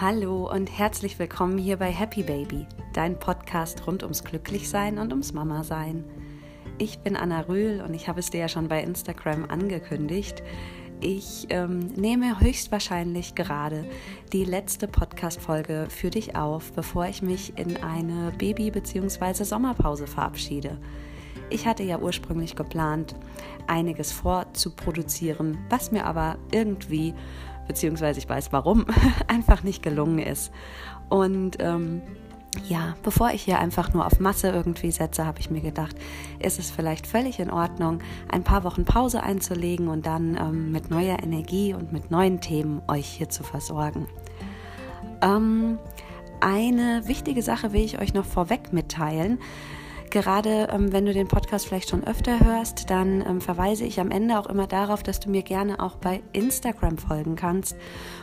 Hallo und herzlich willkommen hier bei Happy Baby, dein Podcast rund ums Glücklichsein und ums Mama-Sein. Ich bin Anna Rühl und ich habe es dir ja schon bei Instagram angekündigt. Ich ähm, nehme höchstwahrscheinlich gerade die letzte Podcast-Folge für dich auf, bevor ich mich in eine Baby- bzw. Sommerpause verabschiede. Ich hatte ja ursprünglich geplant, einiges vorzuproduzieren, was mir aber irgendwie beziehungsweise ich weiß warum, einfach nicht gelungen ist. Und ähm, ja, bevor ich hier einfach nur auf Masse irgendwie setze, habe ich mir gedacht, ist es vielleicht völlig in Ordnung, ein paar Wochen Pause einzulegen und dann ähm, mit neuer Energie und mit neuen Themen euch hier zu versorgen. Ähm, eine wichtige Sache will ich euch noch vorweg mitteilen. Gerade ähm, wenn du den Podcast vielleicht schon öfter hörst, dann ähm, verweise ich am Ende auch immer darauf, dass du mir gerne auch bei Instagram folgen kannst,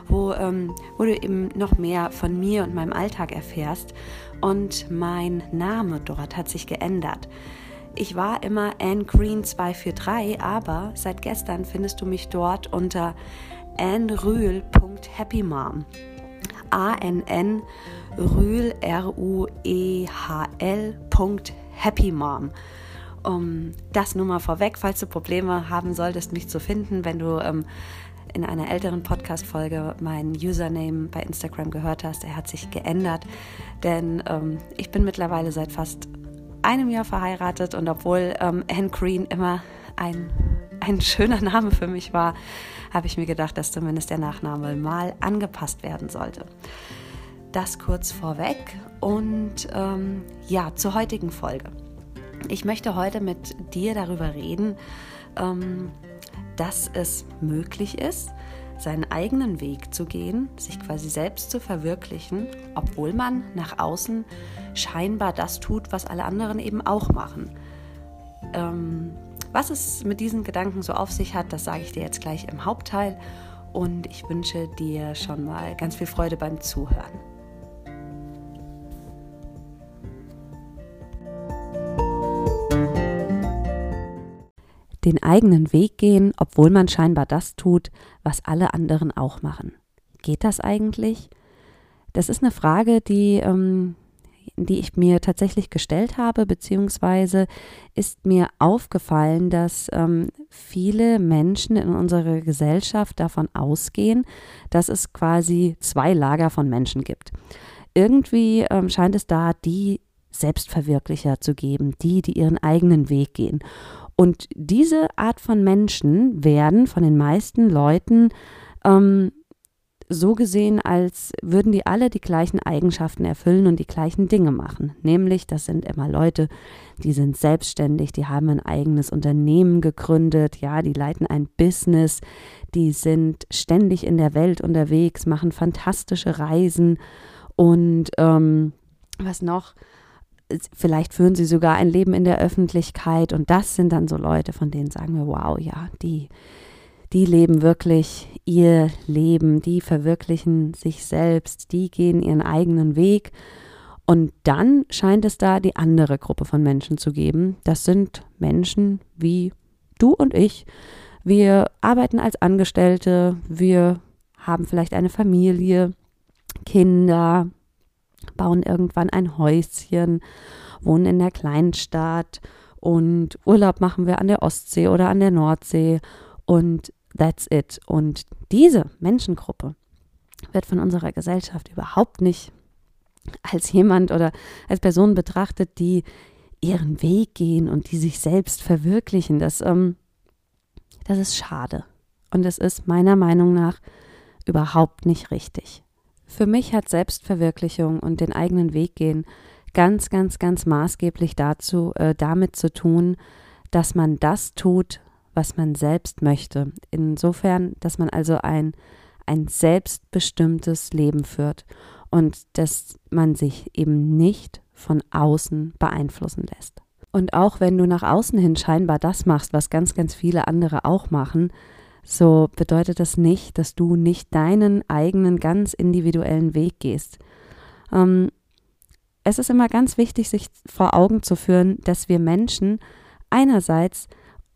wo, ähm, wo du eben noch mehr von mir und meinem Alltag erfährst. Und mein Name dort hat sich geändert. Ich war immer Anne Green 243, aber seit gestern findest du mich dort unter annrühl.happymom. A-N-N Rühl, R-U-E-H-L. Happy Mom. Um, das nur mal vorweg, falls du Probleme haben solltest, mich zu finden, wenn du ähm, in einer älteren Podcast-Folge meinen Username bei Instagram gehört hast. Er hat sich geändert, denn ähm, ich bin mittlerweile seit fast einem Jahr verheiratet und obwohl ähm, Anne Green immer ein, ein schöner Name für mich war, habe ich mir gedacht, dass zumindest der Nachname mal angepasst werden sollte. Das kurz vorweg und ähm, ja, zur heutigen Folge. Ich möchte heute mit dir darüber reden, ähm, dass es möglich ist, seinen eigenen Weg zu gehen, sich quasi selbst zu verwirklichen, obwohl man nach außen scheinbar das tut, was alle anderen eben auch machen. Ähm, was es mit diesen Gedanken so auf sich hat, das sage ich dir jetzt gleich im Hauptteil und ich wünsche dir schon mal ganz viel Freude beim Zuhören. Den eigenen Weg gehen, obwohl man scheinbar das tut, was alle anderen auch machen. Geht das eigentlich? Das ist eine Frage, die, ähm, die ich mir tatsächlich gestellt habe, beziehungsweise ist mir aufgefallen, dass ähm, viele Menschen in unserer Gesellschaft davon ausgehen, dass es quasi zwei Lager von Menschen gibt. Irgendwie ähm, scheint es da die Selbstverwirklicher zu geben, die, die ihren eigenen Weg gehen. Und diese Art von Menschen werden von den meisten Leuten ähm, so gesehen, als würden die alle die gleichen Eigenschaften erfüllen und die gleichen Dinge machen. Nämlich, das sind immer Leute, die sind selbstständig, die haben ein eigenes Unternehmen gegründet, ja, die leiten ein Business, die sind ständig in der Welt unterwegs, machen fantastische Reisen und ähm, was noch? Vielleicht führen sie sogar ein Leben in der Öffentlichkeit und das sind dann so Leute, von denen sagen wir, wow, ja, die, die leben wirklich ihr Leben, die verwirklichen sich selbst, die gehen ihren eigenen Weg. Und dann scheint es da die andere Gruppe von Menschen zu geben. Das sind Menschen wie du und ich. Wir arbeiten als Angestellte, wir haben vielleicht eine Familie, Kinder, bauen irgendwann ein Häuschen, wohnen in der Kleinstadt und Urlaub machen wir an der Ostsee oder an der Nordsee und that's it. Und diese Menschengruppe wird von unserer Gesellschaft überhaupt nicht als jemand oder als Person betrachtet, die ihren Weg gehen und die sich selbst verwirklichen. Das, ähm, das ist schade. Und es ist meiner Meinung nach überhaupt nicht richtig. Für mich hat Selbstverwirklichung und den eigenen Weg gehen ganz, ganz, ganz maßgeblich dazu, äh, damit zu tun, dass man das tut, was man selbst möchte. Insofern, dass man also ein, ein selbstbestimmtes Leben führt und dass man sich eben nicht von außen beeinflussen lässt. Und auch wenn du nach außen hin scheinbar das machst, was ganz, ganz viele andere auch machen, so bedeutet das nicht, dass du nicht deinen eigenen ganz individuellen Weg gehst. Ähm, es ist immer ganz wichtig, sich vor Augen zu führen, dass wir Menschen einerseits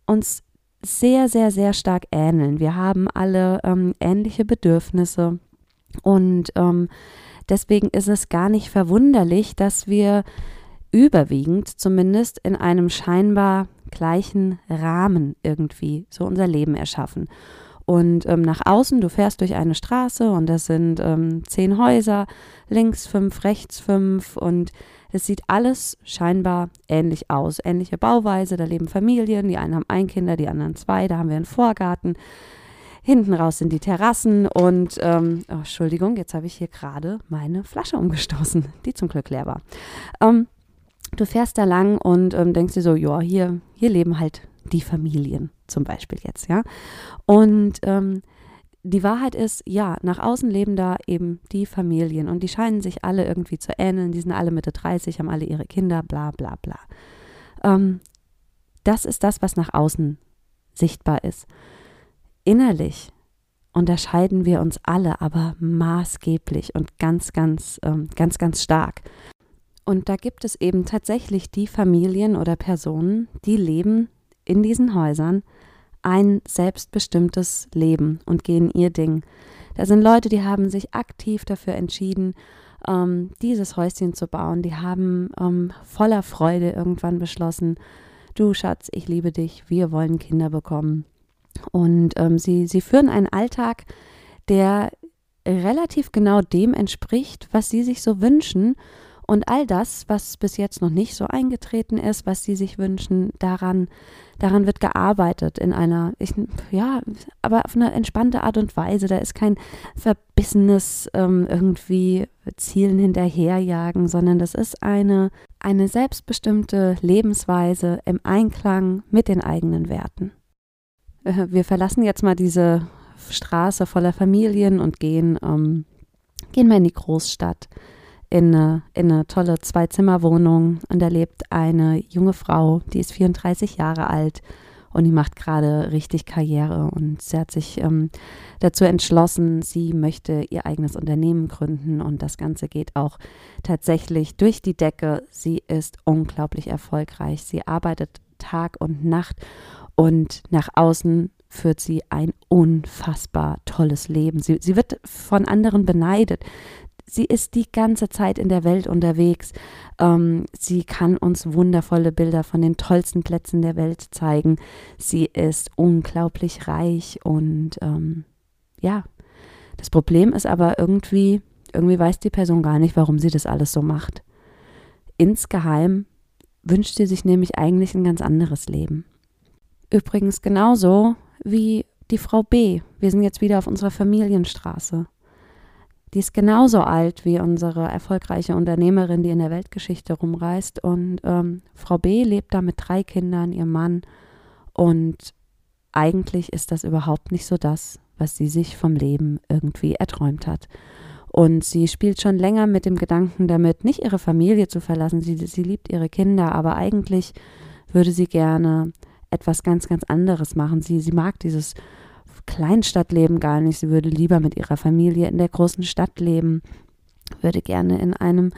uns sehr, sehr, sehr stark ähneln. Wir haben alle ähm, ähnliche Bedürfnisse. Und ähm, deswegen ist es gar nicht verwunderlich, dass wir überwiegend zumindest in einem scheinbar gleichen Rahmen irgendwie so unser Leben erschaffen. Und ähm, nach außen, du fährst durch eine Straße und das sind ähm, zehn Häuser, links fünf, rechts fünf und es sieht alles scheinbar ähnlich aus. Ähnliche Bauweise, da leben Familien, die einen haben ein Kinder, die anderen zwei, da haben wir einen Vorgarten. Hinten raus sind die Terrassen und, ähm, oh, Entschuldigung, jetzt habe ich hier gerade meine Flasche umgestoßen, die zum Glück leer war. Ähm, du fährst da lang und ähm, denkst dir so, ja, hier, hier leben halt die Familien zum Beispiel jetzt, ja. Und ähm, die Wahrheit ist, ja, nach außen leben da eben die Familien und die scheinen sich alle irgendwie zu ähneln. Die sind alle Mitte 30, haben alle ihre Kinder, bla bla bla. Ähm, das ist das, was nach außen sichtbar ist. Innerlich unterscheiden wir uns alle, aber maßgeblich und ganz, ganz, ähm, ganz, ganz stark. Und da gibt es eben tatsächlich die Familien oder Personen, die leben in diesen Häusern ein selbstbestimmtes Leben und gehen ihr Ding. Da sind Leute, die haben sich aktiv dafür entschieden, ähm, dieses Häuschen zu bauen. Die haben ähm, voller Freude irgendwann beschlossen, du Schatz, ich liebe dich, wir wollen Kinder bekommen. Und ähm, sie, sie führen einen Alltag, der relativ genau dem entspricht, was sie sich so wünschen und all das, was bis jetzt noch nicht so eingetreten ist, was sie sich wünschen, daran, daran wird gearbeitet in einer, ich, ja, aber auf eine entspannte Art und Weise. Da ist kein verbissenes ähm, irgendwie Zielen hinterherjagen, sondern das ist eine, eine selbstbestimmte Lebensweise im Einklang mit den eigenen Werten. Äh, wir verlassen jetzt mal diese Straße voller Familien und gehen, ähm, gehen mal in die Großstadt in eine, in eine tolle Zwei-Zimmer-Wohnung und da lebt eine junge Frau, die ist 34 Jahre alt und die macht gerade richtig Karriere und sie hat sich ähm, dazu entschlossen, sie möchte ihr eigenes Unternehmen gründen und das Ganze geht auch tatsächlich durch die Decke. Sie ist unglaublich erfolgreich. Sie arbeitet Tag und Nacht und nach außen führt sie ein unfassbar tolles Leben. Sie, sie wird von anderen beneidet sie ist die ganze Zeit in der Welt unterwegs. Ähm, sie kann uns wundervolle Bilder von den tollsten Plätzen der Welt zeigen. Sie ist unglaublich reich und ähm, ja, das Problem ist aber irgendwie, irgendwie weiß die Person gar nicht, warum sie das alles so macht. Insgeheim wünscht sie sich nämlich eigentlich ein ganz anderes Leben. Übrigens genauso wie die Frau B. Wir sind jetzt wieder auf unserer Familienstraße. Die ist genauso alt wie unsere erfolgreiche Unternehmerin, die in der Weltgeschichte rumreist. Und ähm, Frau B lebt da mit drei Kindern, ihrem Mann. Und eigentlich ist das überhaupt nicht so das, was sie sich vom Leben irgendwie erträumt hat. Und sie spielt schon länger mit dem Gedanken damit, nicht ihre Familie zu verlassen. Sie, sie liebt ihre Kinder, aber eigentlich würde sie gerne etwas ganz, ganz anderes machen. Sie, sie mag dieses Kleinstadtleben gar nicht. Sie würde lieber mit ihrer Familie in der großen Stadt leben, würde gerne in einem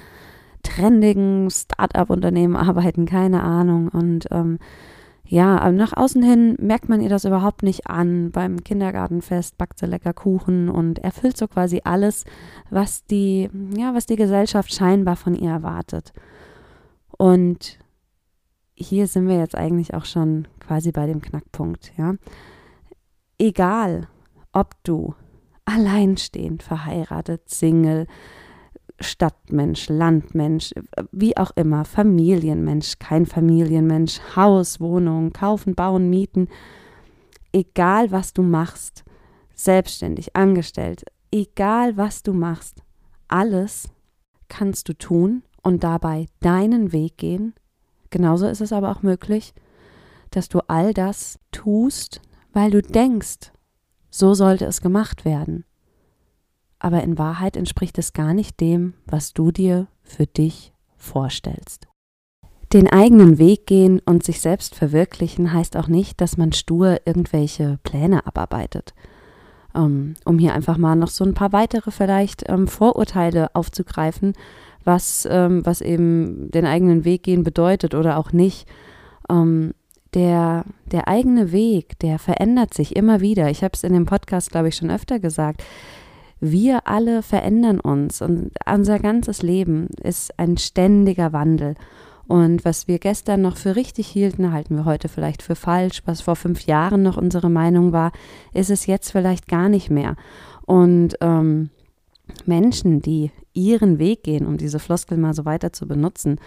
trendigen Start-up-Unternehmen arbeiten, keine Ahnung. Und ähm, ja, nach außen hin merkt man ihr das überhaupt nicht an. Beim Kindergartenfest backt sie lecker Kuchen und erfüllt so quasi alles, was die, ja, was die Gesellschaft scheinbar von ihr erwartet. Und hier sind wir jetzt eigentlich auch schon quasi bei dem Knackpunkt, ja egal, ob du alleinstehend, verheiratet, Single, Stadtmensch, Landmensch, wie auch immer, Familienmensch, kein Familienmensch, Haus, Wohnung, kaufen, bauen, mieten, egal was du machst, selbstständig, angestellt, egal was du machst, alles kannst du tun und dabei deinen Weg gehen. Genauso ist es aber auch möglich, dass du all das tust, weil du denkst, so sollte es gemacht werden. Aber in Wahrheit entspricht es gar nicht dem, was du dir für dich vorstellst. Den eigenen Weg gehen und sich selbst verwirklichen heißt auch nicht, dass man stur irgendwelche Pläne abarbeitet. Ähm, um hier einfach mal noch so ein paar weitere vielleicht ähm, Vorurteile aufzugreifen, was, ähm, was eben den eigenen Weg gehen bedeutet oder auch nicht der, der eigene Weg, der verändert sich immer wieder. Ich habe es in dem Podcast, glaube ich, schon öfter gesagt. wir alle verändern uns und unser ganzes Leben ist ein ständiger Wandel. Und was wir gestern noch für richtig hielten, halten wir heute vielleicht für falsch. Was vor fünf Jahren noch unsere Meinung war, ist es jetzt vielleicht gar nicht mehr. Und ähm, Menschen, die ihren Weg gehen, um diese Floskel mal so weiter zu benutzen,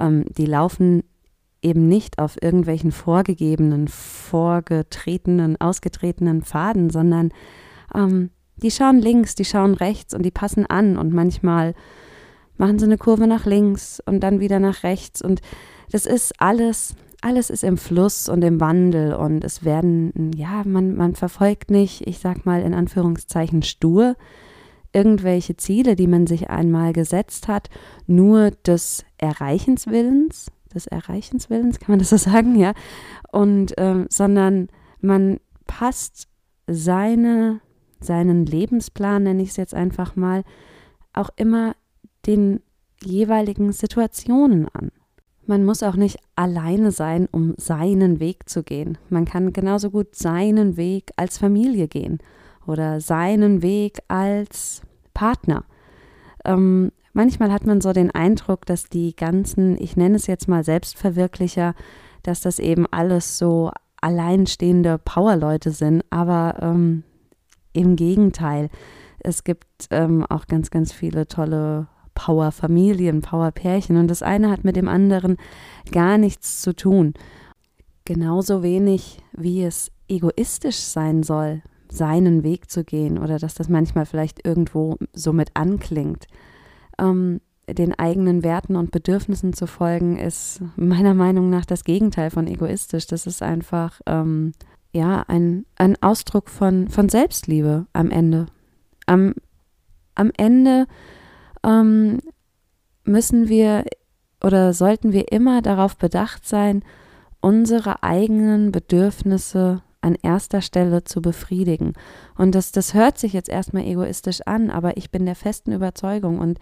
ähm, die laufen eben nicht auf irgendwelchen vorgegebenen, vorgetretenen, ausgetretenen Pfaden, sondern ähm, die schauen links, die schauen rechts und die passen an und manchmal machen sie eine Kurve nach links und dann wieder nach rechts und das ist alles, alles ist im Fluss und im Wandel und es werden, ja, man, man verfolgt nicht, ich sag mal in Anführungszeichen stur, irgendwelche Ziele, die man sich einmal gesetzt hat, nur des Erreichenswillens, des Erreichenswillens, kann man das so sagen, ja, und ähm, sondern man passt seine seinen Lebensplan, nenne ich es jetzt einfach mal, auch immer den jeweiligen Situationen an. Man muss auch nicht alleine sein, um seinen Weg zu gehen. Man kann genauso gut seinen Weg als Familie gehen oder seinen Weg als Partner. Ähm, manchmal hat man so den Eindruck, dass die ganzen, ich nenne es jetzt mal Selbstverwirklicher, dass das eben alles so alleinstehende Powerleute sind. Aber ähm, im Gegenteil, es gibt ähm, auch ganz, ganz viele tolle Power-Familien, Power-Pärchen und das eine hat mit dem anderen gar nichts zu tun. Genauso wenig wie es egoistisch sein soll, seinen Weg zu gehen oder dass das manchmal vielleicht irgendwo so mit anklingt. Ähm, den eigenen Werten und Bedürfnissen zu folgen, ist meiner Meinung nach das Gegenteil von egoistisch. Das ist einfach ähm, ja, ein, ein Ausdruck von, von Selbstliebe am Ende. Am, am Ende ähm, müssen wir oder sollten wir immer darauf bedacht sein, unsere eigenen Bedürfnisse an erster Stelle zu befriedigen. Und das, das hört sich jetzt erstmal egoistisch an, aber ich bin der festen Überzeugung und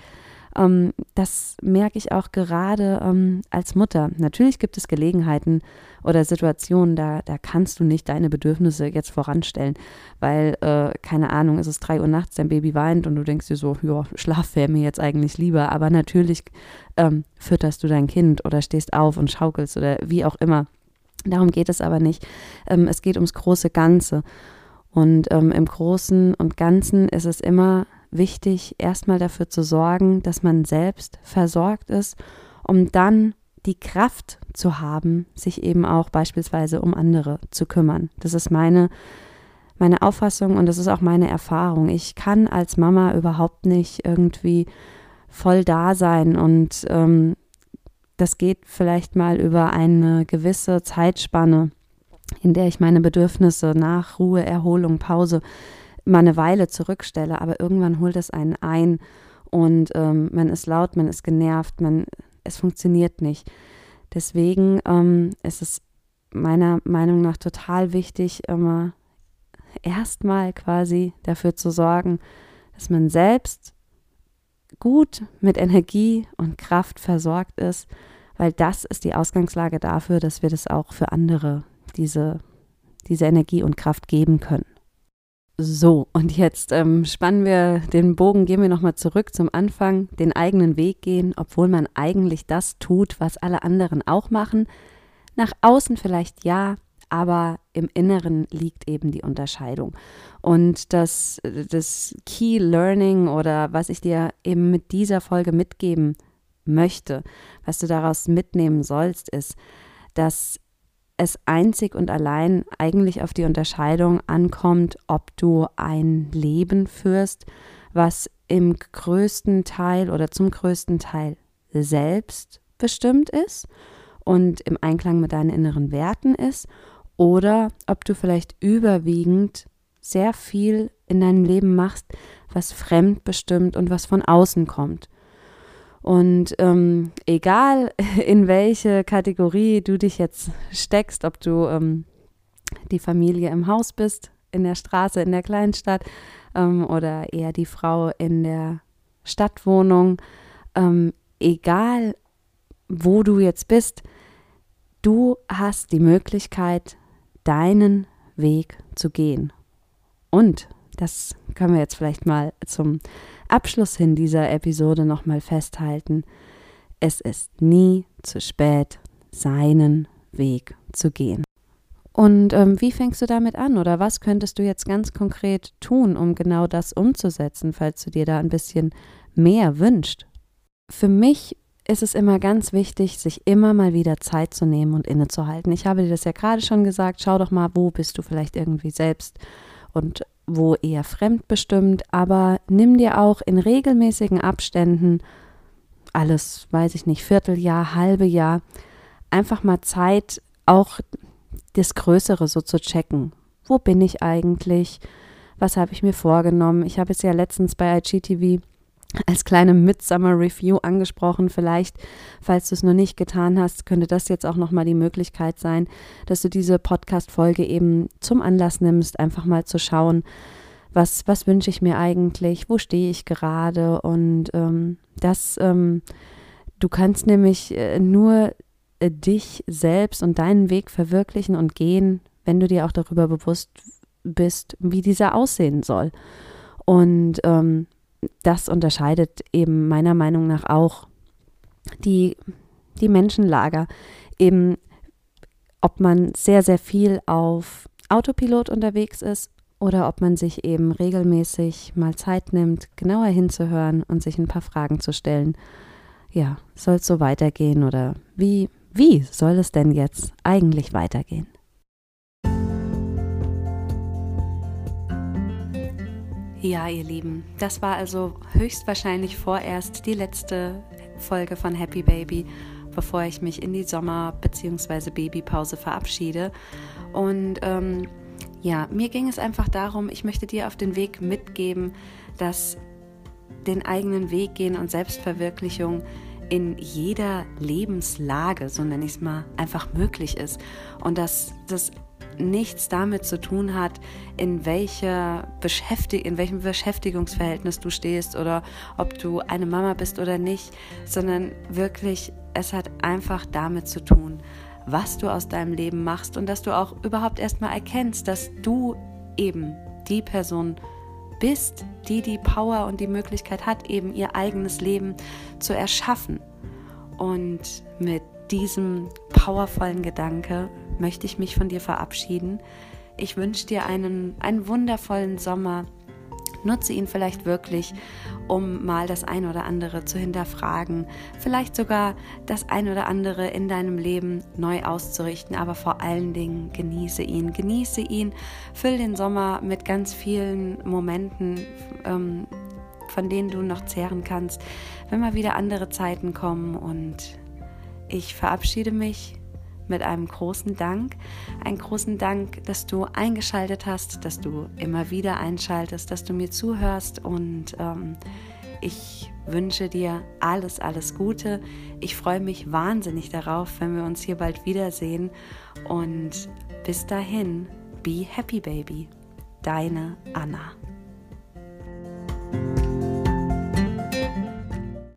ähm, das merke ich auch gerade ähm, als Mutter. Natürlich gibt es Gelegenheiten oder Situationen, da, da kannst du nicht deine Bedürfnisse jetzt voranstellen, weil, äh, keine Ahnung, es ist drei Uhr nachts, dein Baby weint und du denkst dir so, ja, Schlaf wäre mir jetzt eigentlich lieber. Aber natürlich ähm, fütterst du dein Kind oder stehst auf und schaukelst oder wie auch immer. Darum geht es aber nicht. Ähm, es geht ums große Ganze. Und ähm, im Großen und Ganzen ist es immer wichtig, erstmal dafür zu sorgen, dass man selbst versorgt ist, um dann die Kraft zu haben, sich eben auch beispielsweise um andere zu kümmern. Das ist meine, meine Auffassung und das ist auch meine Erfahrung. Ich kann als Mama überhaupt nicht irgendwie voll da sein und ähm, das geht vielleicht mal über eine gewisse Zeitspanne, in der ich meine Bedürfnisse nach Ruhe, Erholung, Pause mal eine Weile zurückstelle, aber irgendwann holt es einen ein und ähm, man ist laut, man ist genervt, man, es funktioniert nicht. Deswegen ähm, ist es meiner Meinung nach total wichtig, immer erstmal quasi dafür zu sorgen, dass man selbst gut mit Energie und Kraft versorgt ist, weil das ist die Ausgangslage dafür, dass wir das auch für andere, diese, diese Energie und Kraft geben können. So, und jetzt ähm, spannen wir den Bogen, gehen wir nochmal zurück zum Anfang, den eigenen Weg gehen, obwohl man eigentlich das tut, was alle anderen auch machen. Nach außen vielleicht ja, aber im Inneren liegt eben die Unterscheidung. Und das, das Key Learning oder was ich dir eben mit dieser Folge mitgeben möchte, was du daraus mitnehmen sollst, ist, dass es einzig und allein eigentlich auf die Unterscheidung ankommt, ob du ein Leben führst, was im größten Teil oder zum größten Teil selbst bestimmt ist und im Einklang mit deinen inneren Werten ist, oder ob du vielleicht überwiegend sehr viel in deinem Leben machst, was fremdbestimmt und was von außen kommt. Und ähm, egal, in welche Kategorie du dich jetzt steckst, ob du ähm, die Familie im Haus bist, in der Straße, in der Kleinstadt ähm, oder eher die Frau in der Stadtwohnung, ähm, egal wo du jetzt bist, du hast die Möglichkeit, deinen Weg zu gehen. Und das können wir jetzt vielleicht mal zum Abschluss hin dieser Episode nochmal festhalten. Es ist nie zu spät, seinen Weg zu gehen. Und ähm, wie fängst du damit an oder was könntest du jetzt ganz konkret tun, um genau das umzusetzen, falls du dir da ein bisschen mehr wünscht? Für mich ist es immer ganz wichtig, sich immer mal wieder Zeit zu nehmen und innezuhalten. Ich habe dir das ja gerade schon gesagt, schau doch mal, wo bist du vielleicht irgendwie selbst und wo eher fremdbestimmt, aber nimm dir auch in regelmäßigen Abständen alles, weiß ich nicht, Vierteljahr, halbe Jahr, einfach mal Zeit, auch das Größere so zu checken. Wo bin ich eigentlich? Was habe ich mir vorgenommen? Ich habe es ja letztens bei IGTV als kleine Midsummer Review angesprochen. Vielleicht, falls du es noch nicht getan hast, könnte das jetzt auch nochmal die Möglichkeit sein, dass du diese Podcast-Folge eben zum Anlass nimmst, einfach mal zu schauen, was, was wünsche ich mir eigentlich, wo stehe ich gerade und ähm, das, ähm, du kannst nämlich äh, nur äh, dich selbst und deinen Weg verwirklichen und gehen, wenn du dir auch darüber bewusst bist, wie dieser aussehen soll. Und ähm, das unterscheidet eben meiner Meinung nach auch die, die Menschenlager. Eben, ob man sehr, sehr viel auf Autopilot unterwegs ist oder ob man sich eben regelmäßig mal Zeit nimmt, genauer hinzuhören und sich ein paar Fragen zu stellen. Ja, soll es so weitergehen oder wie, wie soll es denn jetzt eigentlich weitergehen? Ja, ihr Lieben, das war also höchstwahrscheinlich vorerst die letzte Folge von Happy Baby, bevor ich mich in die Sommer- bzw. Babypause verabschiede. Und ähm, ja, mir ging es einfach darum, ich möchte dir auf den Weg mitgeben, dass den eigenen Weg gehen und Selbstverwirklichung in jeder Lebenslage, so nenne ich es mal, einfach möglich ist. Und dass das nichts damit zu tun hat, in, welcher Beschäftig in welchem Beschäftigungsverhältnis du stehst oder ob du eine Mama bist oder nicht, sondern wirklich, es hat einfach damit zu tun, was du aus deinem Leben machst und dass du auch überhaupt erstmal erkennst, dass du eben die Person bist, die die Power und die Möglichkeit hat, eben ihr eigenes Leben zu erschaffen. Und mit diesem powervollen Gedanke möchte ich mich von dir verabschieden. Ich wünsche dir einen, einen wundervollen Sommer Nutze ihn vielleicht wirklich, um mal das ein oder andere zu hinterfragen, vielleicht sogar das ein oder andere in deinem Leben neu auszurichten, aber vor allen Dingen genieße ihn. Genieße ihn, füll den Sommer mit ganz vielen Momenten. Ähm, von denen du noch zehren kannst, wenn mal wieder andere Zeiten kommen. Und ich verabschiede mich mit einem großen Dank. Einen großen Dank, dass du eingeschaltet hast, dass du immer wieder einschaltest, dass du mir zuhörst und ähm, ich wünsche dir alles, alles Gute. Ich freue mich wahnsinnig darauf, wenn wir uns hier bald wiedersehen und bis dahin, be happy baby. Deine Anna.